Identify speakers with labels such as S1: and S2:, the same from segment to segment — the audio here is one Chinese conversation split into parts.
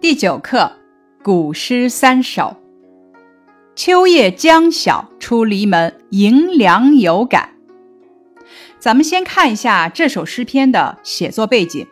S1: 第九课《古诗三首》：秋夜将晓出篱门，迎凉有感。咱们先看一下这首诗篇的写作背景。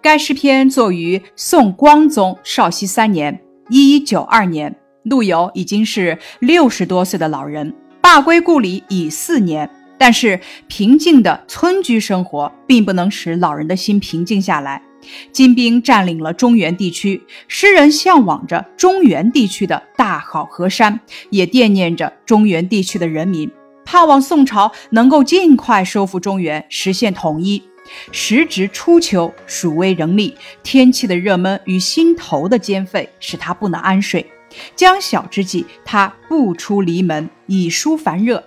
S1: 该诗篇作于宋光宗绍熙三年（一一九二年），陆游已经是六十多岁的老人，罢归故里已四年。但是平静的村居生活并不能使老人的心平静下来。金兵占领了中原地区，诗人向往着中原地区的大好河山，也惦念着中原地区的人民，盼望宋朝能够尽快收复中原，实现统一。时值初秋，暑微仍厉，天气的热闷与心头的煎沸使他不能安睡。将晓之际，他不出篱门，以舒烦热。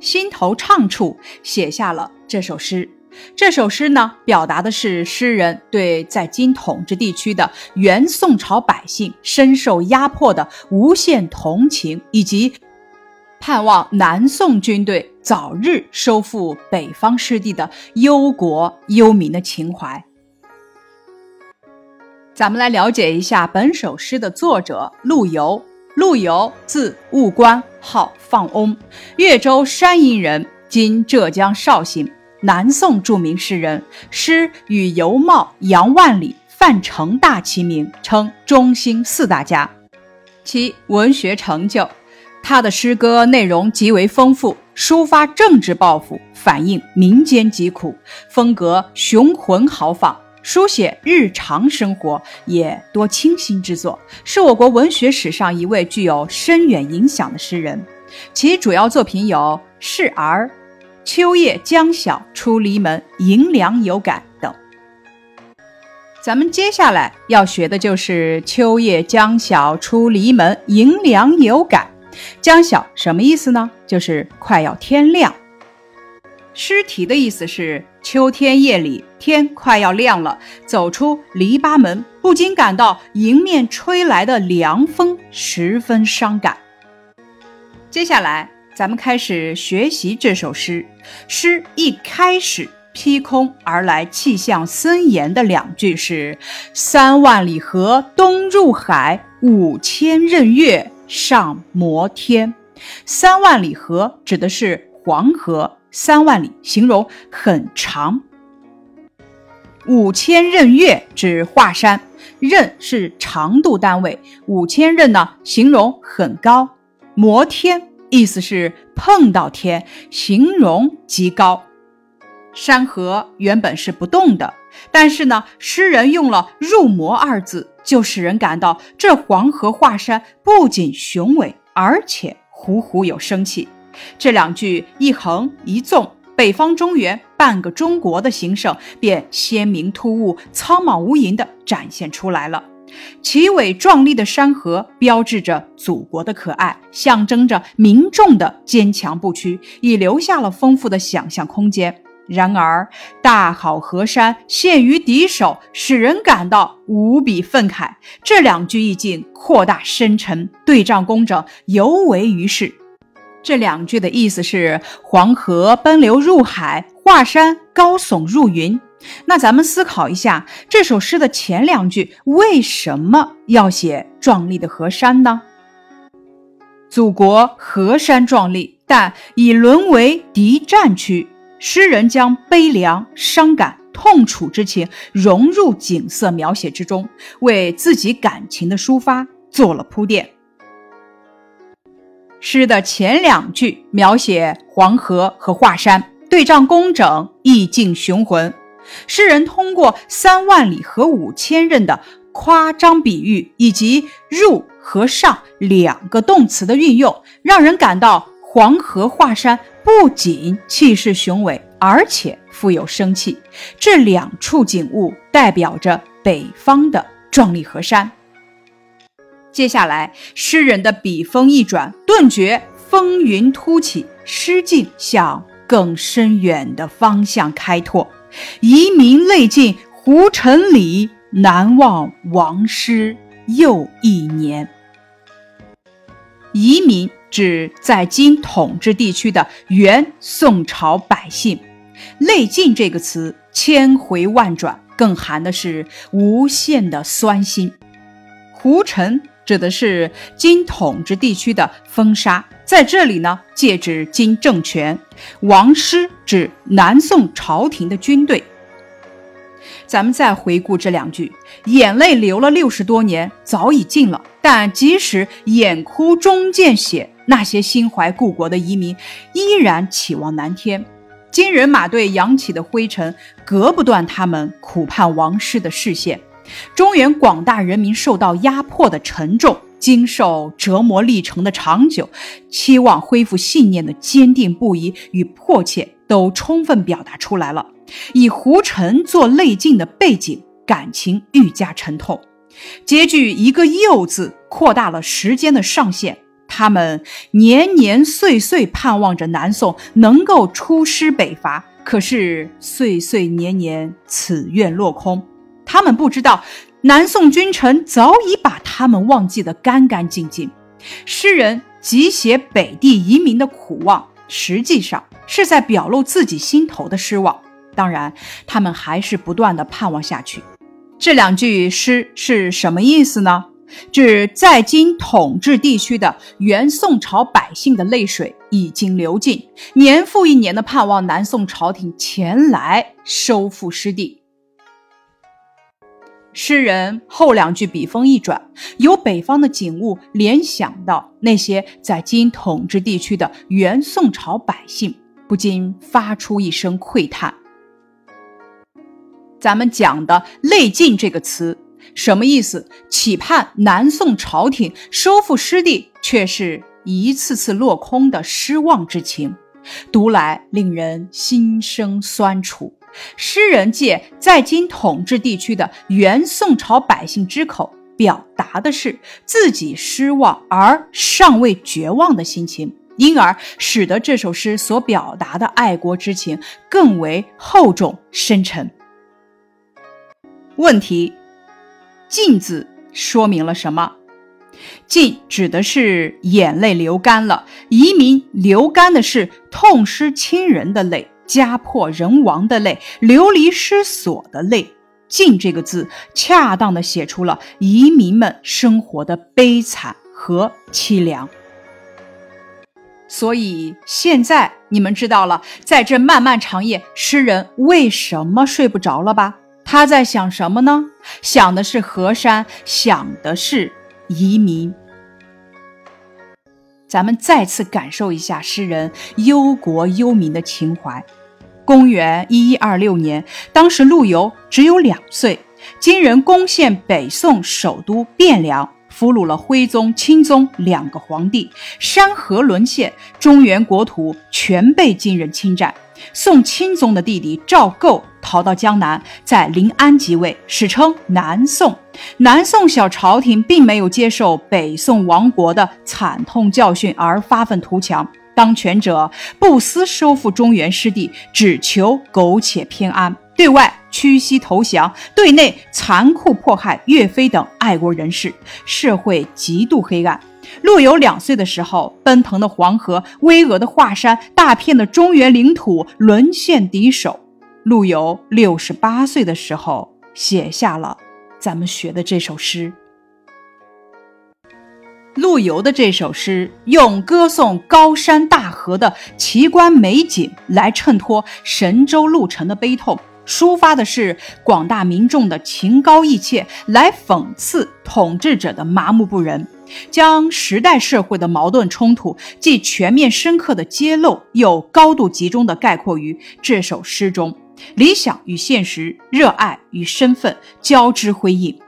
S1: 心头怅处，写下了这首诗。这首诗呢，表达的是诗人对在京统治地区的原宋朝百姓深受压迫的无限同情，以及盼望南宋军队早日收复北方失地的忧国忧民的情怀。咱们来了解一下本首诗的作者陆游。陆游字务观，号放翁，越州山阴人，今浙江绍兴。南宋著名诗人，诗与尤茂、杨万里、范成大齐名，称中兴四大家。其文学成就，他的诗歌内容极为丰富，抒发政治抱负，反映民间疾苦，风格雄浑豪放，书写日常生活也多清新之作，是我国文学史上一位具有深远影响的诗人。其主要作品有《示儿》。秋夜将晓出篱门，迎凉有感等。咱们接下来要学的就是“秋夜将晓出篱门，迎凉有感”。将晓什么意思呢？就是快要天亮。诗题的意思是秋天夜里天快要亮了，走出篱笆门，不禁感到迎面吹来的凉风，十分伤感。接下来。咱们开始学习这首诗。诗一开始劈空而来，气象森严的两句是“三万里河东入海，五千仞岳上摩天”。三万里河指的是黄河，三万里形容很长。五千仞岳指华山，仞是长度单位，五千仞呢形容很高。摩天。意思是碰到天，形容极高。山河原本是不动的，但是呢，诗人用了“入魔”二字，就使人感到这黄河华山不仅雄伟，而且虎虎有生气。这两句一横一纵，北方中原半个中国的形胜便鲜明突兀、苍茫无垠地展现出来了。奇伟壮丽的山河标志着祖国的可爱，象征着民众的坚强不屈，已留下了丰富的想象空间。然而，大好河山陷于敌手，使人感到无比愤慨。这两句意境扩大深沉，对仗工整，尤为于是。这两句的意思是：黄河奔流入海，华山高耸入云。那咱们思考一下，这首诗的前两句为什么要写壮丽的河山呢？祖国河山壮丽，但已沦为敌占区。诗人将悲凉、伤感、痛楚之情融入景色描写之中，为自己感情的抒发做了铺垫。诗的前两句描写黄河和华山，对仗工整，意境雄浑。诗人通过“三万里”和“五千仞”的夸张比喻，以及“入”和“上”两个动词的运用，让人感到黄河华山不仅气势雄伟，而且富有生气。这两处景物代表着北方的壮丽河山。接下来，诗人的笔锋一转，顿觉风云突起，诗境向更深远的方向开拓。遗民泪尽胡尘里，难忘王师又一年。遗民指在今统治地区的原宋朝百姓。泪尽这个词千回万转，更含的是无限的酸辛。胡尘指的是金统治地区的封杀，在这里呢，借指金政权；王师指南宋朝廷的军队。咱们再回顾这两句，眼泪流了六十多年，早已尽了。但即使眼哭中见血，那些心怀故国的移民依然期望南天。金人马队扬起的灰尘，隔不断他们苦盼王师的视线。中原广大人民受到压迫的沉重，经受折磨历程的长久，期望恢复信念的坚定不移与迫切，都充分表达出来了。以胡尘做泪镜的背景，感情愈加沉痛。结句一个“又”字，扩大了时间的上限。他们年年岁岁盼望着南宋能够出师北伐，可是岁岁年年，此愿落空。他们不知道，南宋君臣早已把他们忘记得干干净净。诗人急写北地移民的苦望，实际上是在表露自己心头的失望。当然，他们还是不断的盼望下去。这两句诗是什么意思呢？指在金统治地区的原宋朝百姓的泪水已经流尽，年复一年的盼望南宋朝廷前来收复失地。诗人后两句笔锋一转，由北方的景物联想到那些在金统治地区的原宋朝百姓，不禁发出一声喟叹。咱们讲的“泪尽”这个词什么意思？企盼南宋朝廷收复失地，却是一次次落空的失望之情，读来令人心生酸楚。诗人借在今统治地区的原宋朝百姓之口，表达的是自己失望而尚未绝望的心情，因而使得这首诗所表达的爱国之情更为厚重深沉。问题：“尽”字说明了什么？“尽”指的是眼泪流干了，移民流干的是痛失亲人的泪。家破人亡的泪，流离失所的泪，尽这个字，恰当的写出了移民们生活的悲惨和凄凉。所以现在你们知道了，在这漫漫长夜，诗人为什么睡不着了吧？他在想什么呢？想的是河山，想的是移民。咱们再次感受一下诗人忧国忧民的情怀。公元一一二六年，当时陆游只有两岁，金人攻陷北宋首都汴梁，俘虏了徽宗、钦宗两个皇帝，山河沦陷，中原国土全被金人侵占。宋钦宗的弟弟赵构逃到江南，在临安即位，史称南宋。南宋小朝廷并没有接受北宋亡国的惨痛教训而发愤图强，当权者不思收复中原失地，只求苟且偏安，对外屈膝投降，对内残酷迫害岳飞等爱国人士，社会极度黑暗。陆游两岁的时候，奔腾的黄河、巍峨的华山、大片的中原领土沦陷敌手。陆游六十八岁的时候，写下了咱们学的这首诗。陆游的这首诗用歌颂高山大河的奇观美景来衬托神州路程的悲痛。抒发的是广大民众的情高意切，来讽刺统治者的麻木不仁，将时代社会的矛盾冲突既全面深刻的揭露，又高度集中的概括于这首诗中，理想与现实，热爱与身份交织辉映。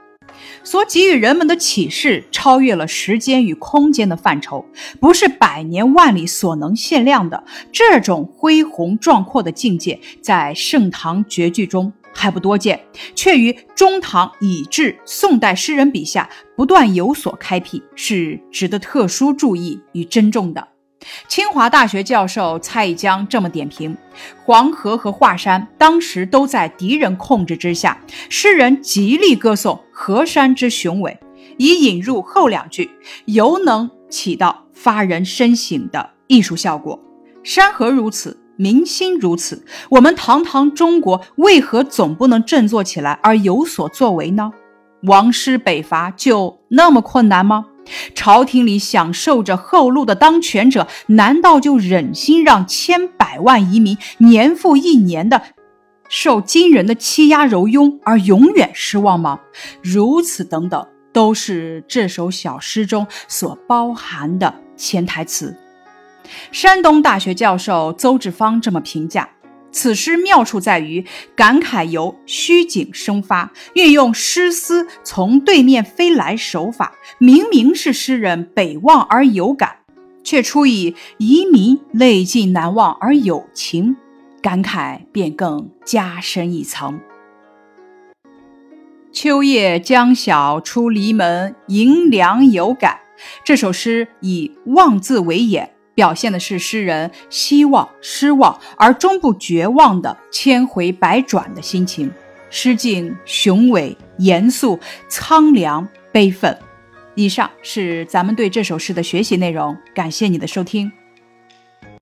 S1: 所给予人们的启示超越了时间与空间的范畴，不是百年万里所能限量的。这种恢宏壮阔的境界，在盛唐绝句中还不多见，却于中唐以至宋代诗人笔下不断有所开辟，是值得特殊注意与珍重的。清华大学教授蔡以江这么点评：黄河和华山当时都在敌人控制之下，诗人极力歌颂河山之雄伟，以引入后两句，犹能起到发人深省的艺术效果。山河如此，民心如此，我们堂堂中国为何总不能振作起来而有所作为呢？王师北伐就那么困难吗？朝廷里享受着厚禄的当权者，难道就忍心让千百万移民年复一年的受金人的欺压蹂躏而永远失望吗？如此等等，都是这首小诗中所包含的潜台词。山东大学教授邹志芳这么评价。此诗妙处在于感慨由虚景生发，运用诗思从对面飞来手法。明明是诗人北望而有感，却出以移民泪尽难忘而有情，感慨便更加深一层。秋夜将晓出篱门，迎凉有感。这首诗以“望”字为眼。表现的是诗人希望、失望而终不绝望的千回百转的心情，诗境雄伟、严肃、苍凉、悲愤。以上是咱们对这首诗的学习内容，感谢你的收听。